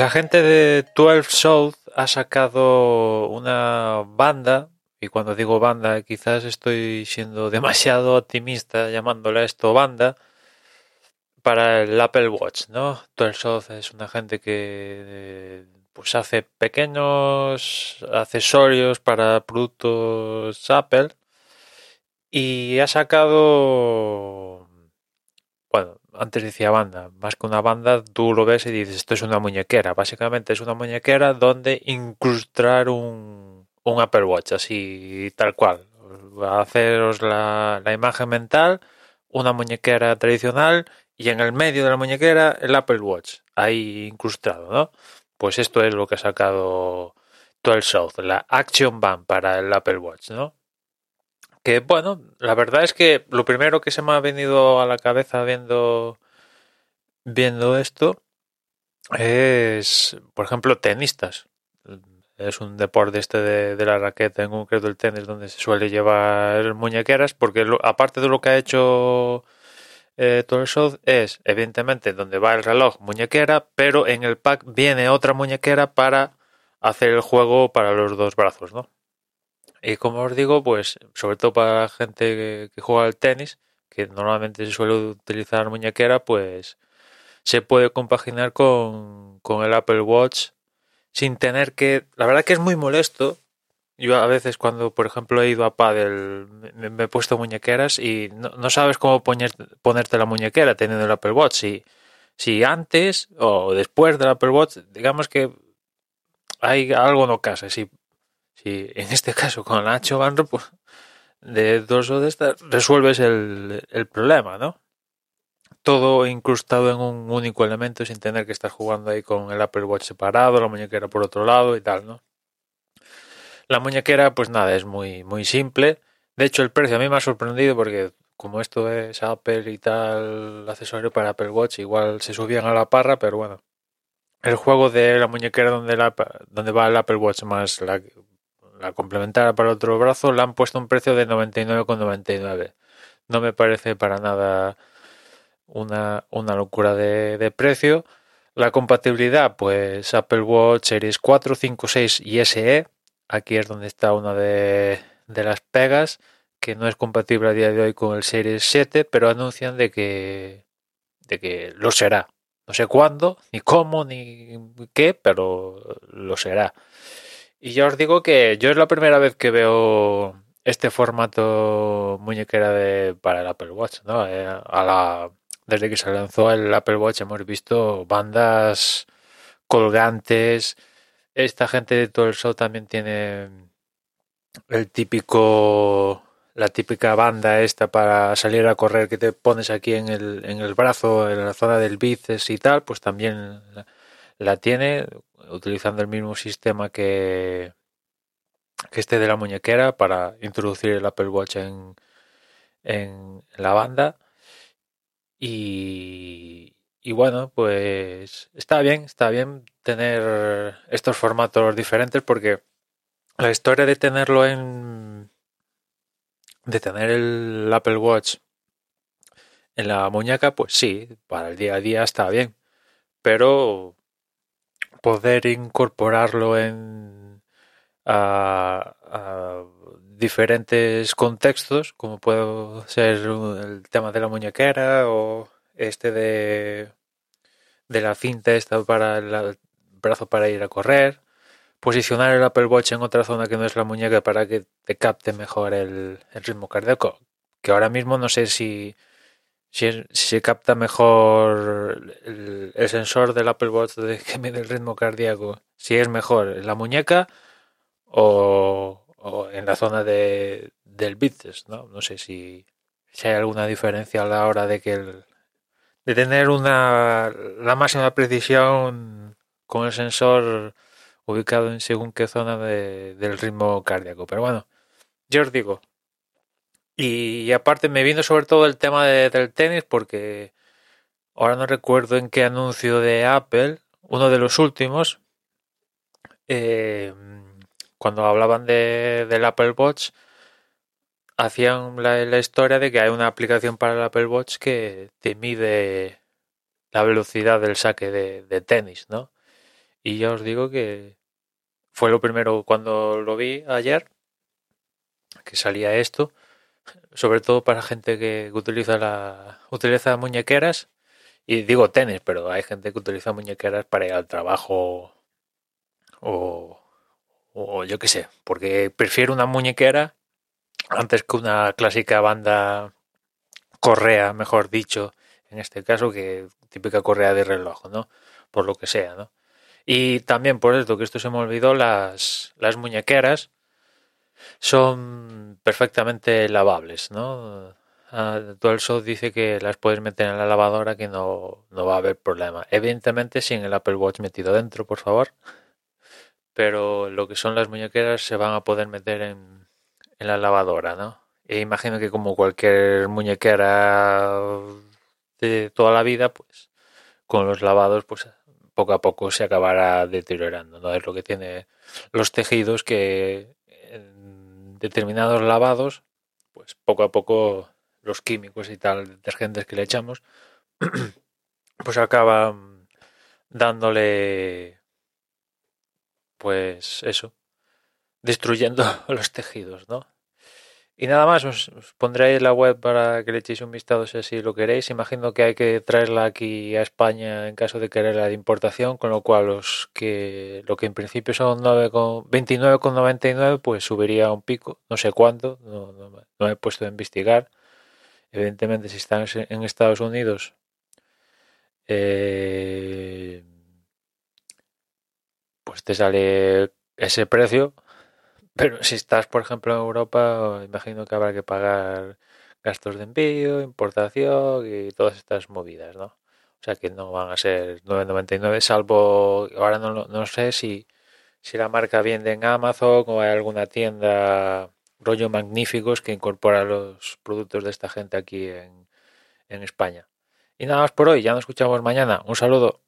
La gente de 12 South ha sacado una banda, y cuando digo banda quizás estoy siendo demasiado optimista llamándole esto banda, para el Apple Watch, ¿no? 12 South es una gente que pues hace pequeños accesorios para productos Apple y ha sacado bueno, antes decía banda, más que una banda, tú lo ves y dices, esto es una muñequera. Básicamente es una muñequera donde incrustar un, un Apple Watch, así tal cual. Haceros la, la imagen mental, una muñequera tradicional y en el medio de la muñequera el Apple Watch, ahí incrustado, ¿no? Pues esto es lo que ha sacado todo South, la Action Band para el Apple Watch, ¿no? Que bueno, la verdad es que lo primero que se me ha venido a la cabeza viendo viendo esto es, por ejemplo, tenistas. Es un deporte este de, la raqueta, en concreto el tenis, donde se suele llevar muñequeras, porque aparte de lo que ha hecho eh, es evidentemente donde va el reloj muñequera, pero en el pack viene otra muñequera para hacer el juego para los dos brazos, ¿no? Y como os digo, pues sobre todo para la gente que, juega al tenis, que normalmente se suele utilizar muñequera, pues se puede compaginar con, el Apple Watch sin tener que... La verdad que es muy molesto. Yo a veces cuando, por ejemplo, he ido a Paddle, me, he puesto muñequeras y no, sabes cómo poner, ponerte la muñequera teniendo el Apple Watch. Si, si antes o después del Apple Watch, digamos que hay algo no casa. Si si en este caso con Nacho Banro, pues de dos o de estas resuelves el, el problema, ¿no? Todo incrustado en un único elemento sin tener que estar jugando ahí con el Apple Watch separado, la muñequera por otro lado y tal, ¿no? La muñequera, pues nada, es muy, muy simple. De hecho, el precio a mí me ha sorprendido porque como esto es Apple y tal, accesorio para Apple Watch, igual se subían a la parra, pero bueno. El juego de la muñequera donde, la, donde va el Apple Watch más la, la complementar para el otro brazo, le han puesto un precio de 99,99. No me parece para nada una, una locura de, precio. La compatibilidad, pues Apple Watch Series 4, 5, 6 y SE. Aquí es donde está una de, de las pegas, que no es compatible a día de hoy con el Series 7, pero anuncian de que, de que lo será. No sé cuándo, ni cómo, ni qué, pero lo será. Y ya os digo que yo es la primera vez que veo este formato muñequera de, para el Apple Watch, ¿no? Eh, desde que se lanzó el Apple Watch hemos visto bandas colgantes. Esta gente de todo el show también tiene el típico la típica banda esta para salir a correr que te pones aquí en el, en el brazo, en la zona del bíceps y tal, pues también la tiene utilizando el mismo sistema que, que este de la muñequera para introducir el Apple Watch en, en la banda. Y, y bueno, pues está bien, está bien tener estos formatos diferentes porque la historia de tenerlo en de tener el Apple Watch en la muñeca, pues sí, para el día a día está bien, pero poder incorporarlo en diferentes contextos, como puede ser el tema de la muñequera o este de, de la cinta esta para el brazo para ir a correr, posicionar el Apple Watch en otra zona que no es la muñeca para que te capte mejor el ritmo cardíaco, que ahora mismo no sé si si, se capta mejor el, sensor del Apple Watch de que mide el ritmo cardíaco, si es mejor la muñeca o, en la zona de, del bits, ¿no? No sé si, si hay alguna diferencia a la hora de que el, de tener una la máxima precisión con el sensor ubicado en según qué zona de, del ritmo cardíaco. Pero bueno, yo os digo. Y, aparte me vino sobre todo el tema del tenis porque ahora no recuerdo en qué anuncio de Apple, uno de los últimos, eh, cuando hablaban de, del Apple Watch, hacían la, la, historia de que hay una aplicación para el Apple Watch que te mide la velocidad del saque de, de tenis, ¿no? Y ya os digo que fue lo primero cuando lo vi ayer, que salía esto, sobre todo para gente que utiliza la utiliza muñequeras y digo tenis, pero hay gente que utiliza muñequeras para ir al trabajo o, yo qué sé, porque prefiero una muñequera antes que una clásica banda correa, mejor dicho, en este caso, que típica correa de reloj, ¿no? Por lo que sea, ¿no? Y también por esto, que esto se me olvidó, las, las muñequeras son perfectamente lavables, ¿no? Todo el show dice que las puedes meter en la lavadora que no, no va a haber problema. Evidentemente sin el Apple Watch metido dentro, por favor. Pero lo que son las muñequeras se van a poder meter en, en la lavadora, ¿no? E imagino que como cualquier muñequera de toda la vida, pues con los lavados, pues poco a poco se acabará deteriorando, ¿no? Es lo que tiene los tejidos que determinados lavados, pues poco a poco los químicos y tal, detergentes que le echamos, pues acaban dándole, pues eso, destruyendo los tejidos, ¿no? Y nada más, os, pondré ahí la web para que le echéis un vistazo si lo queréis. Imagino que hay que traerla aquí a España en caso de quererla de importación, con lo cual los que lo que en principio son 29,99 pues subiría un pico, no sé cuánto, no, no, he puesto a investigar. Evidentemente si están en Estados Unidos eh, pues te sale ese precio pero si estás, por ejemplo, en Europa, imagino que habrá que pagar gastos de envío, importación y todas estas movidas, ¿no? O sea que no van a ser 9.99, salvo, ahora no, no sé si, si la marca vende en Amazon o hay alguna tienda rollo magníficos que incorpora los productos de esta gente aquí en, en España. Y nada más por hoy, ya nos escuchamos mañana. Un saludo.